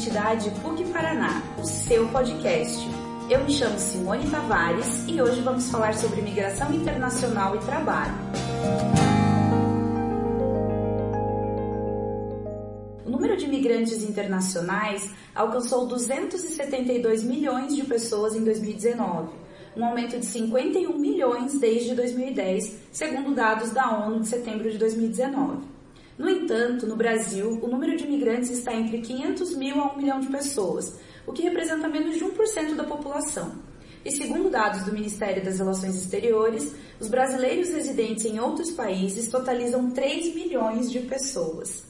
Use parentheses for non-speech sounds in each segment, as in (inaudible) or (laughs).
entidade PUC Paraná, o seu podcast. Eu me chamo Simone Tavares e hoje vamos falar sobre migração internacional e trabalho. O número de migrantes internacionais alcançou 272 milhões de pessoas em 2019, um aumento de 51 milhões desde 2010, segundo dados da ONU de setembro de 2019. No entanto, no Brasil, o número de imigrantes está entre 500 mil a 1 milhão de pessoas, o que representa menos de 1% da população. E segundo dados do Ministério das Relações Exteriores, os brasileiros residentes em outros países totalizam 3 milhões de pessoas.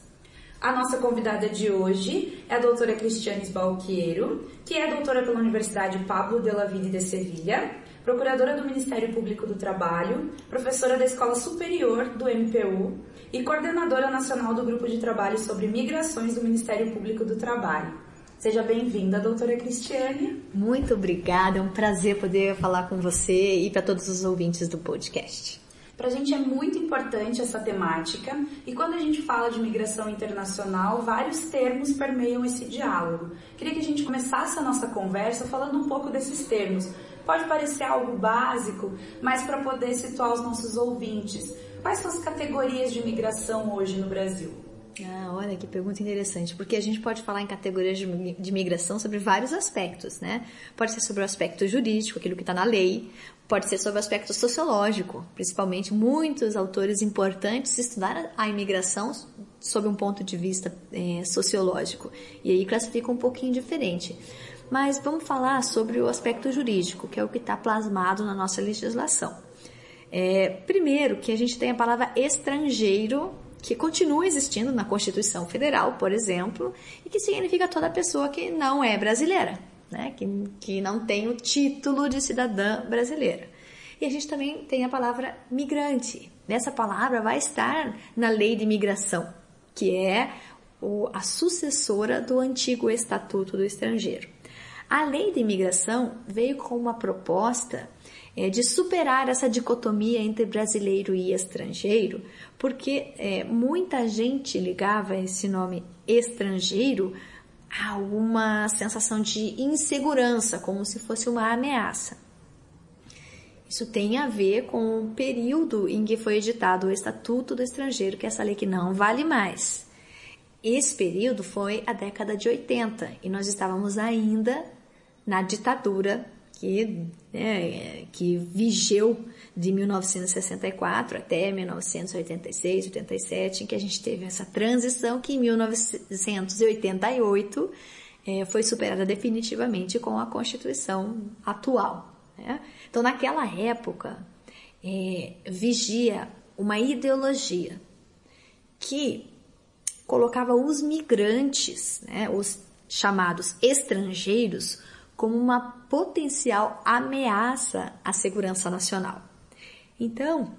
A nossa convidada de hoje é a doutora Cristiane Balqueiro, que é doutora pela Universidade Pablo de la Ville de Sevilha, procuradora do Ministério Público do Trabalho, professora da Escola Superior do MPU e coordenadora nacional do Grupo de Trabalho sobre Migrações do Ministério Público do Trabalho. Seja bem-vinda, doutora Cristiane. Muito obrigada, é um prazer poder falar com você e para todos os ouvintes do podcast. Para a gente é muito importante essa temática e quando a gente fala de migração internacional, vários termos permeiam esse diálogo. Queria que a gente começasse a nossa conversa falando um pouco desses termos. Pode parecer algo básico, mas para poder situar os nossos ouvintes. Quais são as categorias de migração hoje no Brasil? Ah, olha que pergunta interessante, porque a gente pode falar em categorias de, de migração sobre vários aspectos, né? Pode ser sobre o aspecto jurídico, aquilo que está na lei, pode ser sobre o aspecto sociológico, principalmente muitos autores importantes estudaram a imigração sob um ponto de vista é, sociológico, e aí classifica um pouquinho diferente. Mas vamos falar sobre o aspecto jurídico, que é o que está plasmado na nossa legislação. É, primeiro, que a gente tem a palavra estrangeiro, que continua existindo na Constituição Federal, por exemplo, e que significa toda pessoa que não é brasileira, né? que, que não tem o título de cidadã brasileira. E a gente também tem a palavra migrante. Essa palavra vai estar na lei de imigração, que é o, a sucessora do antigo Estatuto do Estrangeiro. A lei de imigração veio com uma proposta é, de superar essa dicotomia entre brasileiro e estrangeiro, porque é, muita gente ligava esse nome estrangeiro a uma sensação de insegurança, como se fosse uma ameaça. Isso tem a ver com o período em que foi editado o Estatuto do Estrangeiro, que é essa lei que não vale mais. Esse período foi a década de 80 e nós estávamos ainda na ditadura que, né, que vigeu de 1964 até 1986, 87, em que a gente teve essa transição que em 1988 é, foi superada definitivamente com a Constituição atual. Né? Então, naquela época, é, vigia uma ideologia que colocava os migrantes, né, os chamados estrangeiros, como uma potencial ameaça à segurança nacional. Então,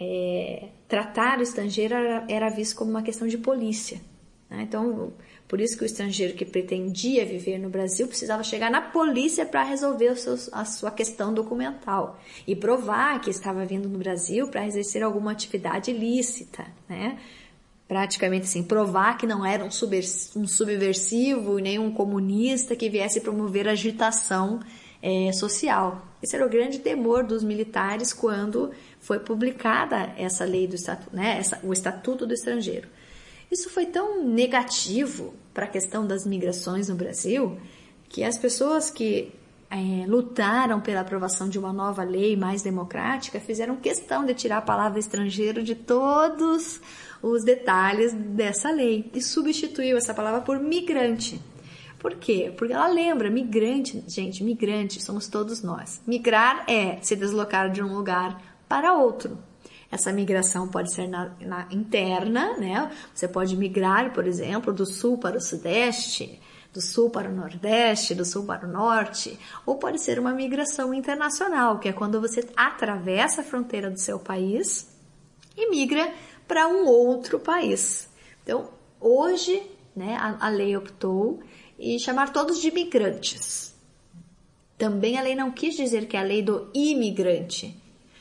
é, tratar o estrangeiro era, era, visto como uma questão de polícia. Né? Então, por isso que o estrangeiro que pretendia viver no Brasil precisava chegar na polícia para resolver a sua questão documental e provar que estava vindo no Brasil para exercer alguma atividade ilícita, né? Praticamente assim, provar que não era um, um subversivo nem um comunista que viesse promover agitação é, social. Esse era o grande temor dos militares quando foi publicada essa lei do estatuto, né, essa, o Estatuto do Estrangeiro. Isso foi tão negativo para a questão das migrações no Brasil que as pessoas que é, lutaram pela aprovação de uma nova lei mais democrática fizeram questão de tirar a palavra estrangeiro de todos os detalhes dessa lei e substituiu essa palavra por migrante. Por quê? Porque ela lembra, migrante, gente, migrante somos todos nós. Migrar é se deslocar de um lugar para outro. Essa migração pode ser na, na interna, né? Você pode migrar, por exemplo, do sul para o sudeste, do sul para o nordeste, do sul para o norte, ou pode ser uma migração internacional, que é quando você atravessa a fronteira do seu país e migra para um outro país. Então, hoje, né, a, a lei optou em chamar todos de migrantes. Também a lei não quis dizer que é a lei do imigrante,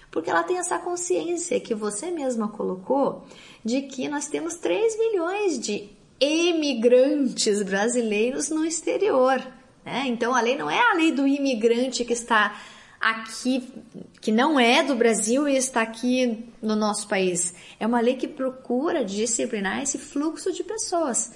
porque ela tem essa consciência que você mesma colocou de que nós temos 3 milhões de emigrantes brasileiros no exterior. Né? Então a lei não é a lei do imigrante que está aqui, que não é do Brasil e está aqui no nosso país. É uma lei que procura disciplinar esse fluxo de pessoas,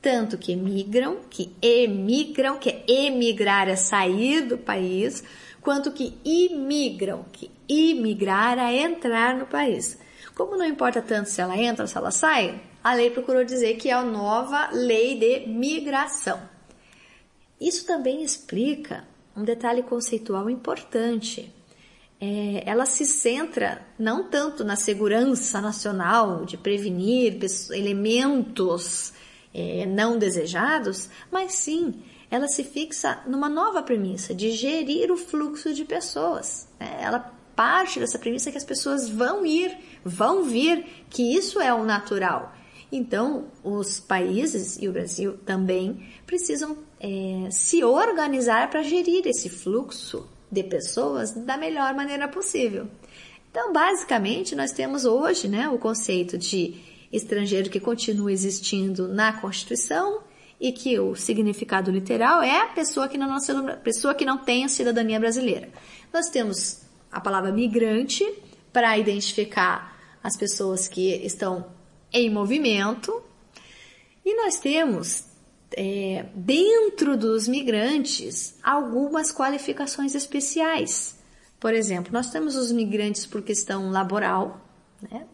tanto que migram, que emigram, que é emigrar é sair do país, quanto que imigram, que imigrar é entrar no país. Como não importa tanto se ela entra ou se ela sai, a lei procurou dizer que é a nova lei de migração. Isso também explica um detalhe conceitual importante. É, ela se centra não tanto na segurança nacional, de prevenir elementos é, não desejados, mas sim ela se fixa numa nova premissa de gerir o fluxo de pessoas. Né? Ela parte dessa premissa que as pessoas vão ir, vão vir, que isso é o natural. Então, os países e o Brasil também precisam é, se organizar para gerir esse fluxo de pessoas da melhor maneira possível. Então, basicamente, nós temos hoje né, o conceito de estrangeiro que continua existindo na Constituição e que o significado literal é a pessoa que não, pessoa que não tem a cidadania brasileira. Nós temos a palavra migrante para identificar as pessoas que estão em movimento e nós temos é, dentro dos migrantes algumas qualificações especiais. Por exemplo, nós temos os migrantes por questão laboral, né?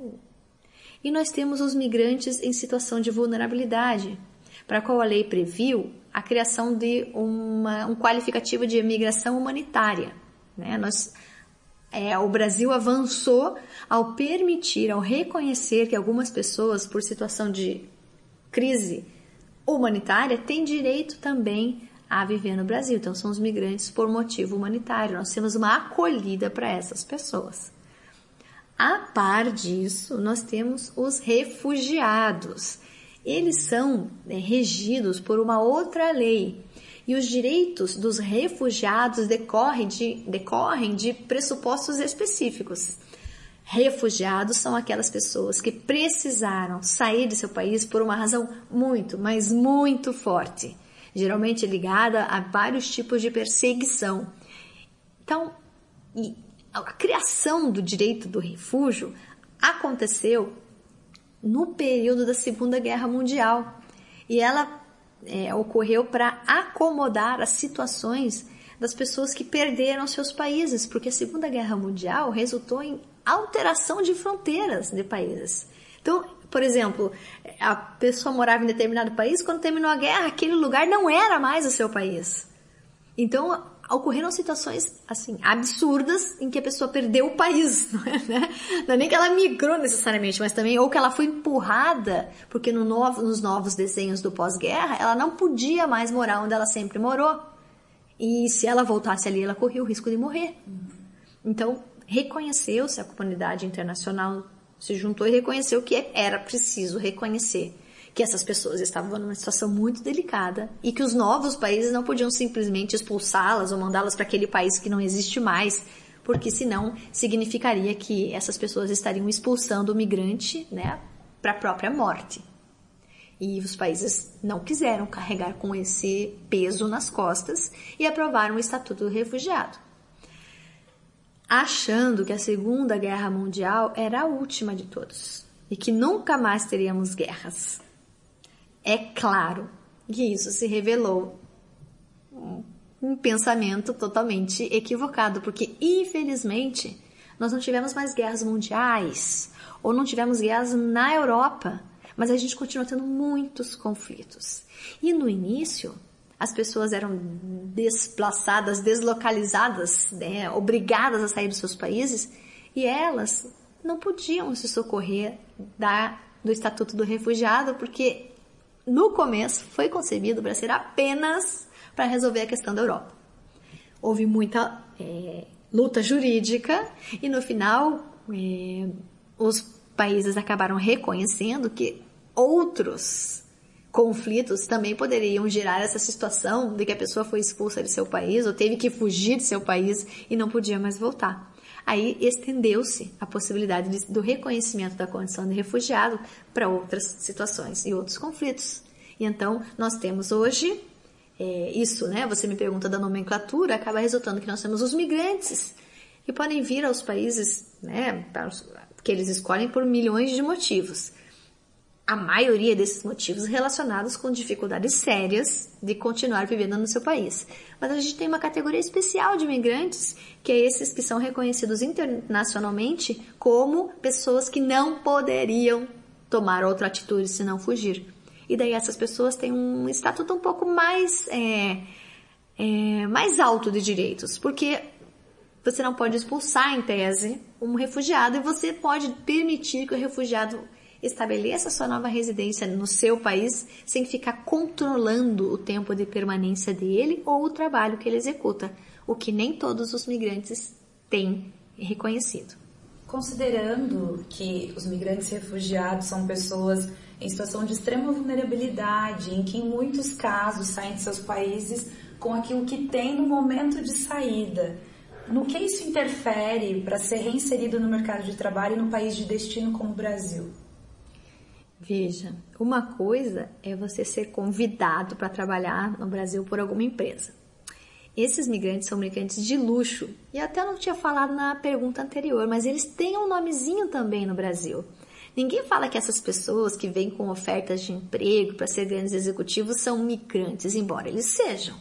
e nós temos os migrantes em situação de vulnerabilidade, para qual a lei previu a criação de uma, um qualificativo de imigração humanitária. Né? Nós, é, o Brasil avançou ao permitir, ao reconhecer que algumas pessoas, por situação de crise humanitária tem direito também a viver no Brasil. Então, são os migrantes por motivo humanitário. Nós temos uma acolhida para essas pessoas. A par disso, nós temos os refugiados. Eles são é, regidos por uma outra lei. E os direitos dos refugiados decorrem de, decorrem de pressupostos específicos. Refugiados são aquelas pessoas que precisaram sair de seu país por uma razão muito, mas muito forte, geralmente ligada a vários tipos de perseguição. Então, a criação do direito do refúgio aconteceu no período da Segunda Guerra Mundial e ela é, ocorreu para acomodar as situações das pessoas que perderam seus países, porque a Segunda Guerra Mundial resultou em alteração de fronteiras de países. Então, por exemplo, a pessoa morava em determinado país, quando terminou a guerra, aquele lugar não era mais o seu país. Então, ocorreram situações, assim, absurdas em que a pessoa perdeu o país, (laughs) não é, né? Não é nem que ela migrou necessariamente, mas também, ou que ela foi empurrada, porque no novo, nos novos desenhos do pós-guerra, ela não podia mais morar onde ela sempre morou. E se ela voltasse ali, ela corria o risco de morrer. Então, reconheceu-se, a comunidade internacional se juntou e reconheceu que era preciso reconhecer que essas pessoas estavam numa situação muito delicada e que os novos países não podiam simplesmente expulsá-las ou mandá-las para aquele país que não existe mais, porque senão significaria que essas pessoas estariam expulsando o migrante, né, para a própria morte. E os países não quiseram carregar com esse peso nas costas e aprovaram o Estatuto do Refugiado achando que a Segunda Guerra Mundial era a última de todos e que nunca mais teríamos guerras. É claro que isso se revelou um pensamento totalmente equivocado, porque infelizmente nós não tivemos mais guerras mundiais ou não tivemos guerras na Europa, mas a gente continua tendo muitos conflitos. E no início, as pessoas eram desplaçadas, deslocalizadas, né, obrigadas a sair dos seus países e elas não podiam se socorrer da, do Estatuto do Refugiado porque no começo foi concebido para ser apenas para resolver a questão da Europa. Houve muita é, luta jurídica e no final é, os países acabaram reconhecendo que outros conflitos também poderiam gerar essa situação de que a pessoa foi expulsa de seu país ou teve que fugir de seu país e não podia mais voltar. Aí estendeu-se a possibilidade de, do reconhecimento da condição de refugiado para outras situações e outros conflitos. E então nós temos hoje é, isso, né? Você me pergunta da nomenclatura, acaba resultando que nós temos os migrantes que podem vir aos países, né, que eles escolhem por milhões de motivos. A maioria desses motivos relacionados com dificuldades sérias de continuar vivendo no seu país. Mas a gente tem uma categoria especial de imigrantes, que é esses que são reconhecidos internacionalmente como pessoas que não poderiam tomar outra atitude senão fugir. E daí essas pessoas têm um estatuto um pouco mais, é, é, mais alto de direitos, porque você não pode expulsar em tese um refugiado e você pode permitir que o refugiado estabeleça sua nova residência no seu país sem ficar controlando o tempo de permanência dele ou o trabalho que ele executa, o que nem todos os migrantes têm reconhecido. Considerando que os migrantes refugiados são pessoas em situação de extrema vulnerabilidade, em que em muitos casos saem de seus países com aquilo que tem no momento de saída. No que isso interfere para ser reinserido no mercado de trabalho no país de destino como o Brasil? Veja, uma coisa é você ser convidado para trabalhar no Brasil por alguma empresa. Esses migrantes são migrantes de luxo. E até não tinha falado na pergunta anterior, mas eles têm um nomezinho também no Brasil. Ninguém fala que essas pessoas que vêm com ofertas de emprego para ser grandes executivos são migrantes, embora eles sejam.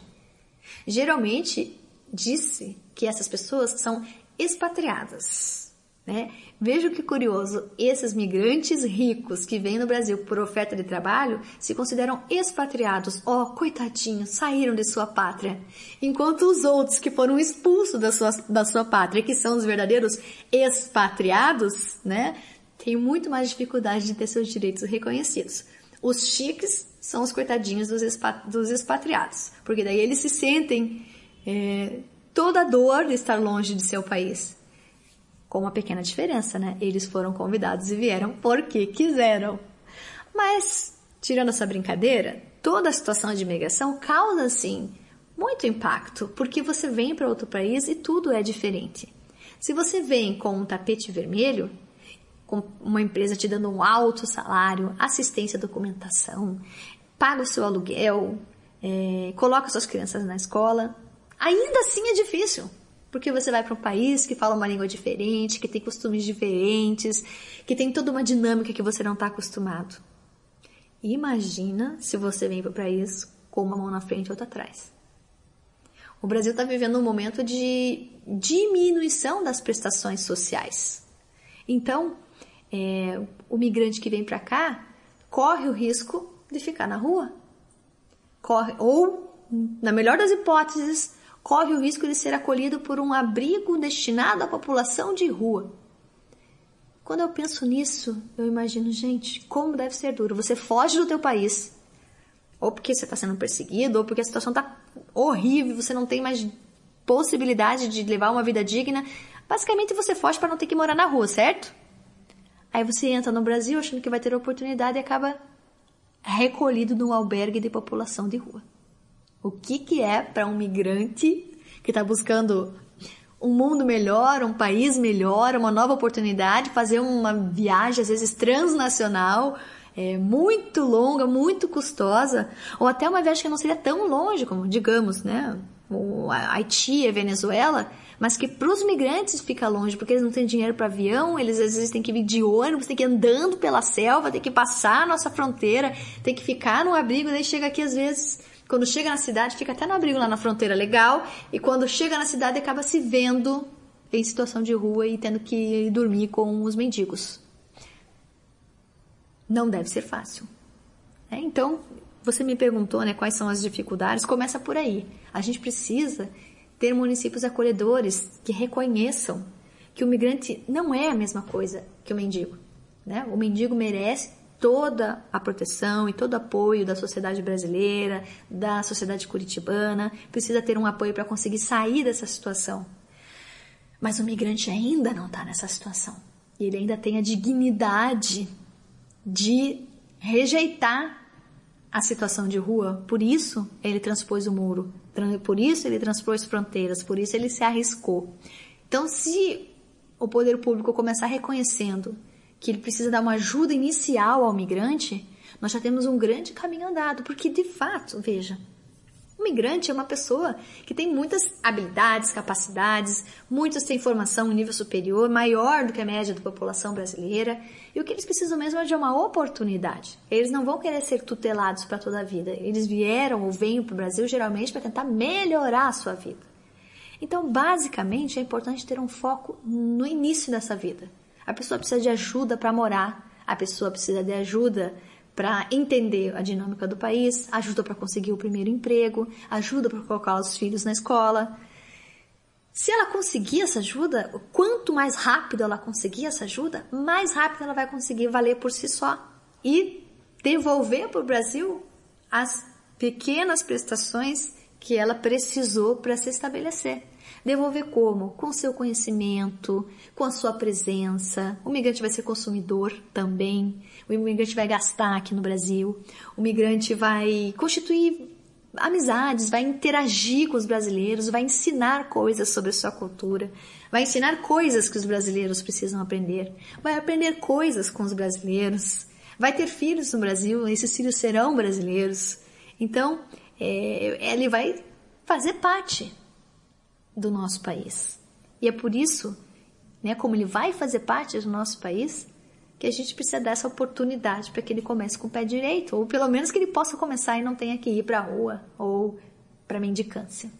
Geralmente disse que essas pessoas são expatriadas. Né? Veja que curioso, esses migrantes ricos que vêm no Brasil por oferta de trabalho se consideram expatriados. Oh, coitadinhos, saíram de sua pátria. Enquanto os outros que foram expulsos da sua, da sua pátria, que são os verdadeiros expatriados, né, têm muito mais dificuldade de ter seus direitos reconhecidos. Os chiques são os coitadinhos dos, dos expatriados, porque daí eles se sentem é, toda a dor de estar longe de seu país. Com uma pequena diferença, né? Eles foram convidados e vieram porque quiseram. Mas, tirando essa brincadeira, toda a situação de imigração causa, sim, muito impacto, porque você vem para outro país e tudo é diferente. Se você vem com um tapete vermelho, com uma empresa te dando um alto salário, assistência à documentação, paga o seu aluguel, é, coloca suas crianças na escola, ainda assim é difícil. Porque você vai para um país que fala uma língua diferente, que tem costumes diferentes, que tem toda uma dinâmica que você não está acostumado. Imagina se você vem para o país com uma mão na frente e outra atrás. O Brasil está vivendo um momento de diminuição das prestações sociais. Então, é, o migrante que vem para cá corre o risco de ficar na rua. Corre, ou, na melhor das hipóteses, corre o risco de ser acolhido por um abrigo destinado à população de rua. Quando eu penso nisso, eu imagino, gente, como deve ser duro. Você foge do teu país, ou porque você está sendo perseguido, ou porque a situação está horrível, você não tem mais possibilidade de levar uma vida digna. Basicamente, você foge para não ter que morar na rua, certo? Aí você entra no Brasil achando que vai ter oportunidade e acaba recolhido num albergue de população de rua. O que, que é para um migrante que está buscando um mundo melhor, um país melhor, uma nova oportunidade, fazer uma viagem às vezes transnacional, é, muito longa, muito custosa, ou até uma viagem que não seria tão longe como, digamos, né, o Haiti e Venezuela, mas que para os migrantes fica longe, porque eles não têm dinheiro para avião, eles às vezes têm que vir de ônibus, têm que ir andando pela selva, têm que passar a nossa fronteira, têm que ficar no abrigo, daí chega aqui às vezes, quando chega na cidade, fica até no abrigo lá na fronteira legal, e quando chega na cidade acaba se vendo em situação de rua e tendo que dormir com os mendigos. Não deve ser fácil. É, então, você me perguntou né, quais são as dificuldades, começa por aí. A gente precisa ter municípios acolhedores que reconheçam que o migrante não é a mesma coisa que o mendigo. Né? O mendigo merece toda a proteção e todo o apoio da sociedade brasileira, da sociedade curitibana, precisa ter um apoio para conseguir sair dessa situação. Mas o migrante ainda não está nessa situação. E ele ainda tem a dignidade de rejeitar a situação de rua. Por isso ele transpôs o muro, por isso ele transpôs fronteiras, por isso ele se arriscou. Então, se o poder público começar reconhecendo que ele precisa dar uma ajuda inicial ao migrante, Nós já temos um grande caminho andado, porque de fato, veja, o migrante é uma pessoa que tem muitas habilidades, capacidades, muitos têm formação em nível superior, maior do que a média da população brasileira, e o que eles precisam mesmo é de uma oportunidade. Eles não vão querer ser tutelados para toda a vida. Eles vieram ou vêm para o Brasil geralmente para tentar melhorar a sua vida. Então, basicamente, é importante ter um foco no início dessa vida. A pessoa precisa de ajuda para morar, a pessoa precisa de ajuda para entender a dinâmica do país, ajuda para conseguir o primeiro emprego, ajuda para colocar os filhos na escola. Se ela conseguir essa ajuda, quanto mais rápido ela conseguir essa ajuda, mais rápido ela vai conseguir valer por si só e devolver para o Brasil as pequenas prestações que ela precisou para se estabelecer. Devolver como? Com seu conhecimento, com a sua presença. O migrante vai ser consumidor também. O migrante vai gastar aqui no Brasil. O migrante vai constituir amizades, vai interagir com os brasileiros, vai ensinar coisas sobre a sua cultura, vai ensinar coisas que os brasileiros precisam aprender, vai aprender coisas com os brasileiros, vai ter filhos no Brasil, esses filhos serão brasileiros. Então, é, ele vai fazer parte do nosso país. E é por isso, né, como ele vai fazer parte do nosso país, que a gente precisa dar essa oportunidade para que ele comece com o pé direito, ou pelo menos que ele possa começar e não tenha que ir para a rua ou para mendicância.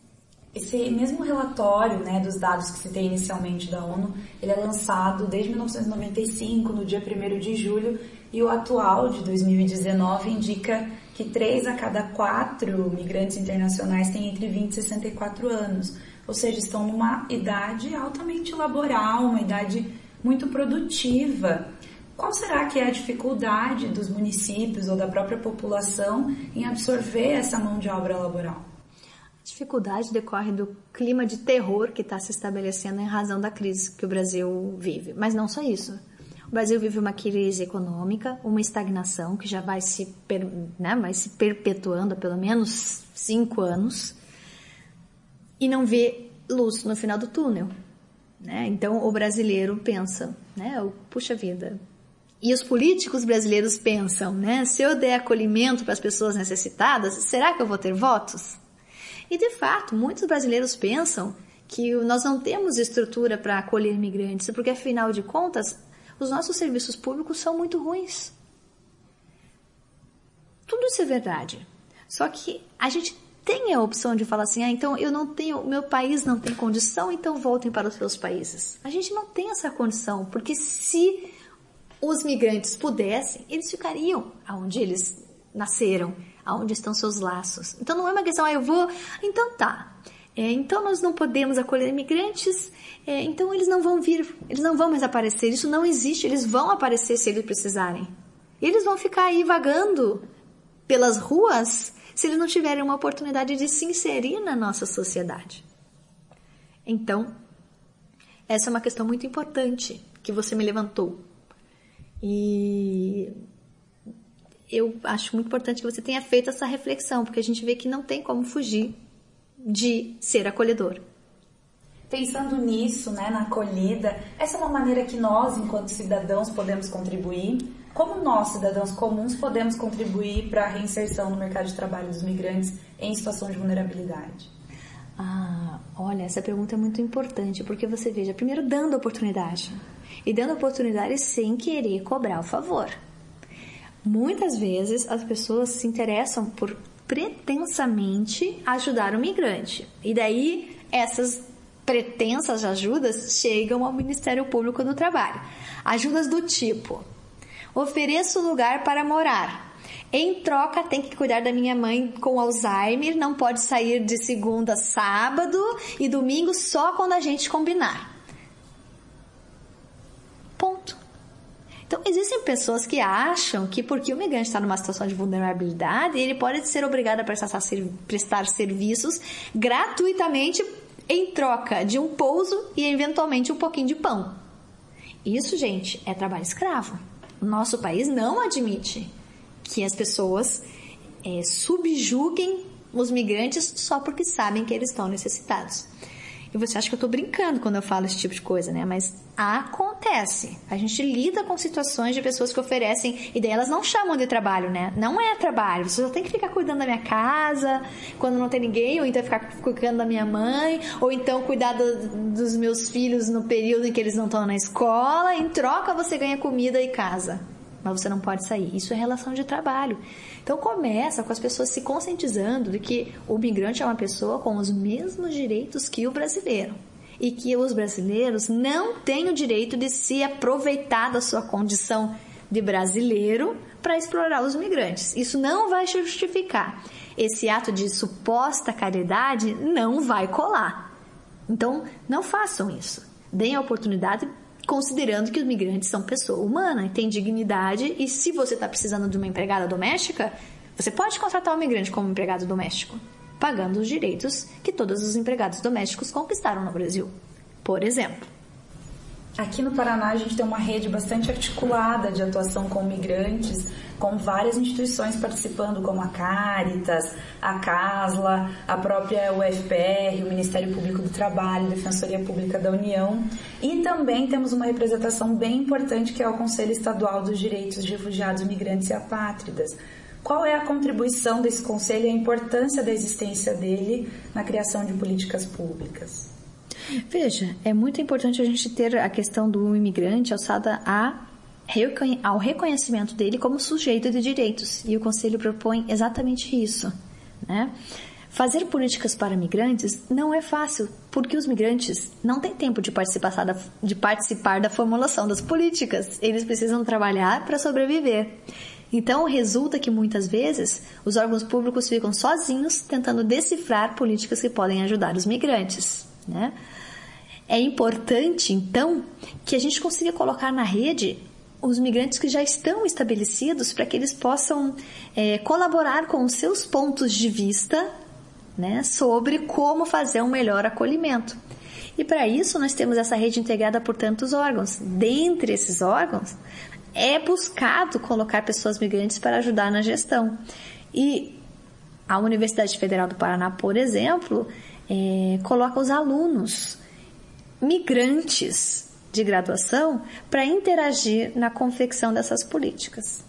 Esse mesmo relatório né, dos dados que citei inicialmente da ONU, ele é lançado desde 1995, no dia 1 de julho, e o atual, de 2019, indica que 3 a cada 4 migrantes internacionais têm entre 20 e 64 anos, ou seja, estão numa idade altamente laboral, uma idade muito produtiva. Qual será que é a dificuldade dos municípios ou da própria população em absorver essa mão de obra laboral? A dificuldade decorre do clima de terror que está se estabelecendo em razão da crise que o Brasil vive. Mas não só isso. O Brasil vive uma crise econômica, uma estagnação que já vai se, né, vai se perpetuando há pelo menos cinco anos e não vê luz no final do túnel. Né? Então o brasileiro pensa, né? puxa vida. E os políticos brasileiros pensam, né? Se eu der acolhimento para as pessoas necessitadas, será que eu vou ter votos? E de fato, muitos brasileiros pensam que nós não temos estrutura para acolher imigrantes, porque afinal de contas, os nossos serviços públicos são muito ruins. Tudo isso é verdade. Só que a gente tem a opção de falar assim, ah, então eu não tenho, meu país não tem condição, então voltem para os seus países. A gente não tem essa condição, porque se os migrantes pudessem, eles ficariam aonde eles nasceram, aonde estão seus laços. Então não é uma questão, ah, eu vou, então tá. É, então nós não podemos acolher imigrantes, é, então eles não vão vir, eles não vão mais aparecer. Isso não existe, eles vão aparecer se eles precisarem. Eles vão ficar aí vagando pelas ruas se eles não tiverem uma oportunidade de se inserir na nossa sociedade. Então, essa é uma questão muito importante que você me levantou. E eu acho muito importante que você tenha feito essa reflexão, porque a gente vê que não tem como fugir de ser acolhedor. Pensando nisso, né, na acolhida, essa é uma maneira que nós, enquanto cidadãos, podemos contribuir como nós, cidadãos comuns, podemos contribuir para a reinserção no mercado de trabalho dos migrantes em situação de vulnerabilidade? Ah, olha, essa pergunta é muito importante, porque você veja, primeiro dando oportunidade. E dando oportunidade sem querer cobrar o favor. Muitas vezes as pessoas se interessam por pretensamente ajudar o migrante. E daí essas pretensas ajudas chegam ao Ministério Público do Trabalho. Ajudas do tipo: Ofereço lugar para morar. Em troca, tem que cuidar da minha mãe com Alzheimer, não pode sair de segunda a sábado e domingo só quando a gente combinar. Ponto. Então, existem pessoas que acham que porque o migrante está numa situação de vulnerabilidade, ele pode ser obrigado a prestar, prestar serviços gratuitamente em troca de um pouso e eventualmente um pouquinho de pão. Isso, gente, é trabalho escravo. Nosso país não admite que as pessoas é, subjuguem os migrantes só porque sabem que eles estão necessitados. E você acha que eu estou brincando quando eu falo esse tipo de coisa, né? Mas acontece. A gente lida com situações de pessoas que oferecem e daí elas não chamam de trabalho, né? Não é trabalho. Você só tem que ficar cuidando da minha casa quando não tem ninguém, ou então ficar cuidando da minha mãe, ou então cuidar do, dos meus filhos no período em que eles não estão na escola. Em troca você ganha comida e casa. Mas você não pode sair. Isso é relação de trabalho. Então começa com as pessoas se conscientizando de que o migrante é uma pessoa com os mesmos direitos que o brasileiro e que os brasileiros não têm o direito de se aproveitar da sua condição de brasileiro para explorar os migrantes. Isso não vai justificar. Esse ato de suposta caridade não vai colar. Então, não façam isso. Deem a oportunidade considerando que os migrantes são pessoa humana e têm dignidade. E se você está precisando de uma empregada doméstica, você pode contratar um migrante como empregado doméstico, pagando os direitos que todos os empregados domésticos conquistaram no Brasil, por exemplo. Aqui no Paraná a gente tem uma rede bastante articulada de atuação com migrantes, com várias instituições participando, como a Caritas, a CASLA, a própria UFPR, o Ministério Público do Trabalho, Defensoria Pública da União. E também temos uma representação bem importante que é o Conselho Estadual dos Direitos de Refugiados, Migrantes e Apátridas. Qual é a contribuição desse conselho e a importância da existência dele na criação de políticas públicas? Veja, é muito importante a gente ter a questão do imigrante alçada a ao reconhecimento dele como sujeito de direitos. E o Conselho propõe exatamente isso. Né? Fazer políticas para migrantes não é fácil, porque os migrantes não têm tempo de participar da, de participar da formulação das políticas. Eles precisam trabalhar para sobreviver. Então, resulta que muitas vezes os órgãos públicos ficam sozinhos tentando decifrar políticas que podem ajudar os migrantes. Né? É importante, então, que a gente consiga colocar na rede os migrantes que já estão estabelecidos para que eles possam é, colaborar com os seus pontos de vista né, sobre como fazer um melhor acolhimento. E para isso nós temos essa rede integrada por tantos órgãos. Dentre esses órgãos, é buscado colocar pessoas migrantes para ajudar na gestão. E a Universidade Federal do Paraná, por exemplo, é, coloca os alunos migrantes de graduação para interagir na confecção dessas políticas.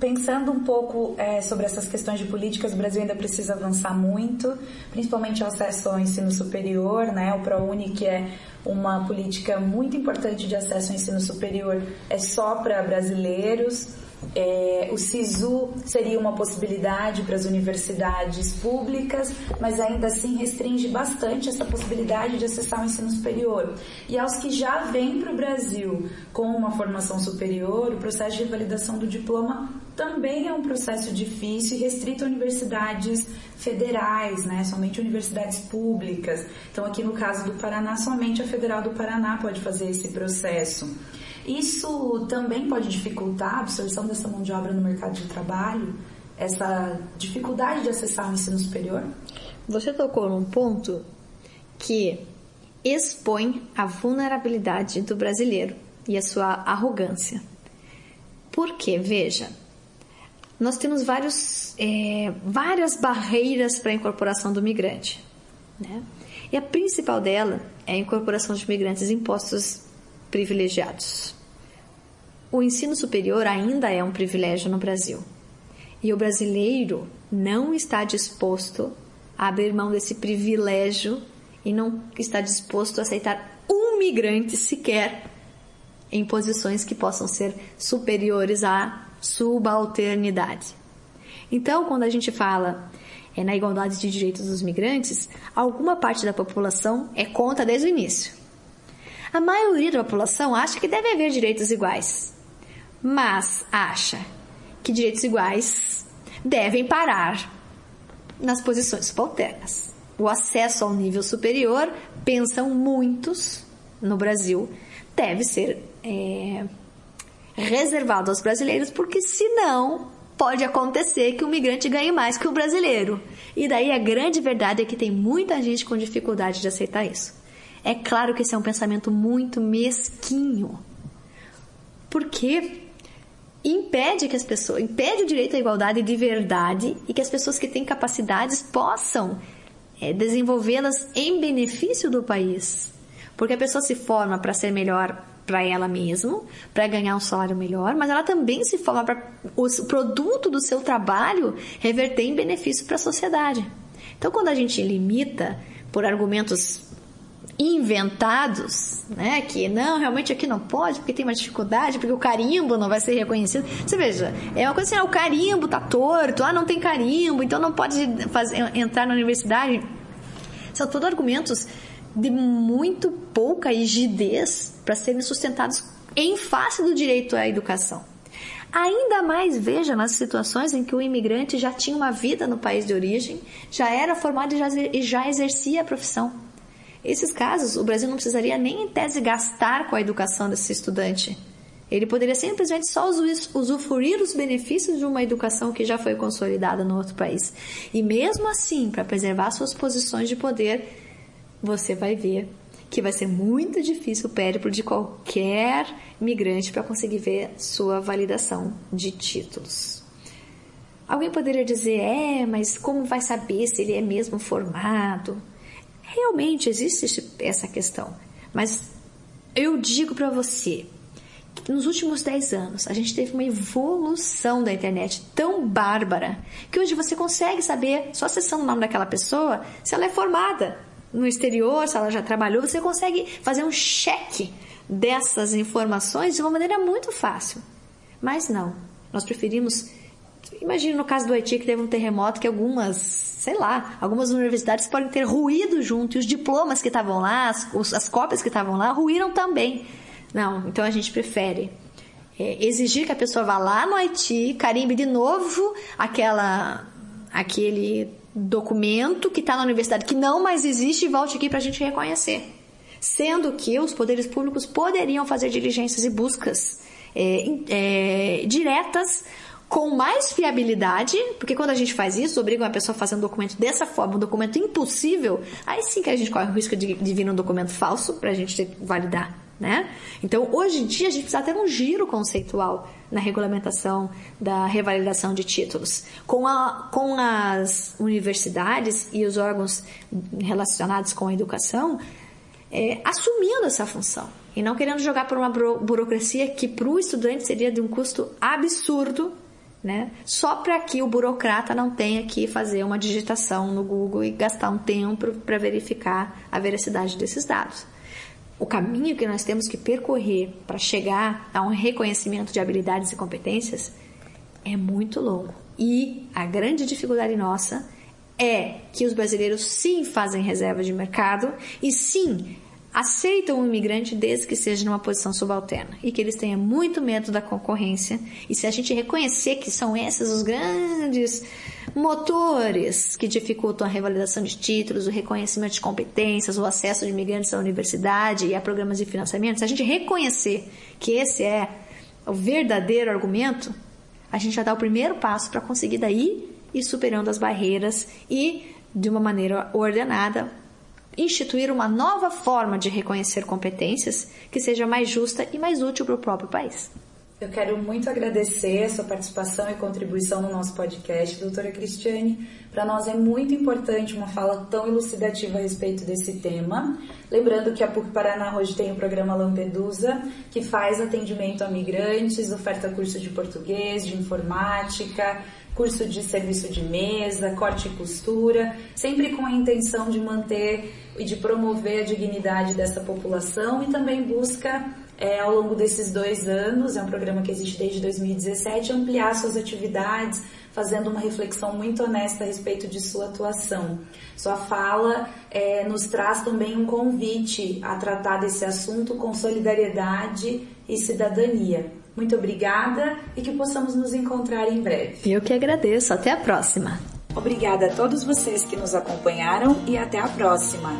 Pensando um pouco é, sobre essas questões de políticas, o Brasil ainda precisa avançar muito, principalmente o acesso ao ensino superior, né? O ProUni, que é uma política muito importante de acesso ao ensino superior, é só para brasileiros. É, o SISU seria uma possibilidade para as universidades públicas, mas ainda assim restringe bastante essa possibilidade de acessar o ensino superior. E aos que já vêm para o Brasil com uma formação superior, o processo de validação do diploma também é um processo difícil e restrito a universidades federais, né? somente universidades públicas. Então, aqui no caso do Paraná, somente a Federal do Paraná pode fazer esse processo. Isso também pode dificultar a absorção dessa mão de obra no mercado de trabalho, essa dificuldade de acessar o ensino superior? Você tocou num ponto que expõe a vulnerabilidade do brasileiro e a sua arrogância. Porque, veja, nós temos vários, é, várias barreiras para a incorporação do migrante. Né? E a principal dela é a incorporação de migrantes em postos privilegiados. O ensino superior ainda é um privilégio no Brasil. E o brasileiro não está disposto a abrir mão desse privilégio e não está disposto a aceitar um migrante sequer em posições que possam ser superiores à subalternidade. Então, quando a gente fala é, na igualdade de direitos dos migrantes, alguma parte da população é contra desde o início. A maioria da população acha que deve haver direitos iguais, mas acha que direitos iguais devem parar nas posições subalternas. O acesso ao nível superior, pensam muitos no Brasil, deve ser é, reservado aos brasileiros, porque senão pode acontecer que o migrante ganhe mais que o brasileiro. E daí a grande verdade é que tem muita gente com dificuldade de aceitar isso. É claro que esse é um pensamento muito mesquinho. Porque impede que as pessoas, impede o direito à igualdade de verdade e que as pessoas que têm capacidades possam é, desenvolvê-las em benefício do país. Porque a pessoa se forma para ser melhor para ela mesma, para ganhar um salário melhor, mas ela também se forma para o produto do seu trabalho reverter em benefício para a sociedade. Então, quando a gente limita por argumentos inventados, né? Que não, realmente aqui não pode, porque tem uma dificuldade, porque o carimbo não vai ser reconhecido. Você veja, é uma coisa assim, ah, o carimbo tá torto, ah, não tem carimbo, então não pode fazer, entrar na universidade. São todos argumentos de muito pouca rigidez para serem sustentados em face do direito à educação. Ainda mais veja nas situações em que o imigrante já tinha uma vida no país de origem, já era formado e já, exercia a profissão. Esses casos, o Brasil não precisaria nem em tese gastar com a educação desse estudante. Ele poderia simplesmente só usufruir os benefícios de uma educação que já foi consolidada no outro país. E mesmo assim, para preservar suas posições de poder, você vai ver que vai ser muito difícil o périplo de qualquer migrante para conseguir ver sua validação de títulos. Alguém poderia dizer, é, mas como vai saber se ele é mesmo formado? Realmente existe essa questão, mas eu digo para você que nos últimos 10 anos a gente teve uma evolução da internet tão bárbara que hoje você consegue saber, só acessando o nome daquela pessoa, se ela é formada no exterior, se ela já trabalhou, você consegue fazer um cheque dessas informações de uma maneira muito fácil. Mas não, nós preferimos. Imagina no caso do Haiti que teve um terremoto que algumas sei lá, algumas universidades podem ter ruído junto, e os diplomas que estavam lá, as, as cópias que estavam lá, ruíram também. Não, então a gente prefere é, exigir que a pessoa vá lá no Haiti, carimbe de novo aquela, aquele documento que está na universidade que não mais existe e volte aqui para a gente reconhecer. Sendo que os poderes públicos poderiam fazer diligências e buscas é, é, diretas com mais fiabilidade, porque quando a gente faz isso, obriga uma pessoa a fazer um documento dessa forma, um documento impossível, aí sim que a gente corre o risco de, de vir um documento falso para a gente validar, né? Então, hoje em dia, a gente precisa ter um giro conceitual na regulamentação da revalidação de títulos. Com, a, com as universidades e os órgãos relacionados com a educação, é, assumindo essa função e não querendo jogar por uma burocracia que para o estudante seria de um custo absurdo né? Só para que o burocrata não tenha que fazer uma digitação no Google e gastar um tempo para verificar a veracidade desses dados. O caminho que nós temos que percorrer para chegar a um reconhecimento de habilidades e competências é muito longo. E a grande dificuldade nossa é que os brasileiros sim fazem reserva de mercado e sim aceitam o imigrante desde que seja numa posição subalterna e que eles tenham muito medo da concorrência. E se a gente reconhecer que são esses os grandes motores que dificultam a revalidação de títulos, o reconhecimento de competências, o acesso de imigrantes à universidade e a programas de financiamento, se a gente reconhecer que esse é o verdadeiro argumento, a gente já dá o primeiro passo para conseguir daí ir superando as barreiras e de uma maneira ordenada instituir uma nova forma de reconhecer competências que seja mais justa e mais útil para o próprio país. Eu quero muito agradecer a sua participação e contribuição no nosso podcast, doutora Cristiane. Para nós é muito importante uma fala tão elucidativa a respeito desse tema. Lembrando que a PUC Paraná hoje tem o programa Lampedusa, que faz atendimento a migrantes, oferta curso de português, de informática, curso de serviço de mesa, corte e costura, sempre com a intenção de manter e de promover a dignidade dessa população e também busca, é, ao longo desses dois anos, é um programa que existe desde 2017, ampliar suas atividades, fazendo uma reflexão muito honesta a respeito de sua atuação. Sua fala é, nos traz também um convite a tratar desse assunto com solidariedade e cidadania. Muito obrigada e que possamos nos encontrar em breve. Eu que agradeço. Até a próxima. Obrigada a todos vocês que nos acompanharam e até a próxima.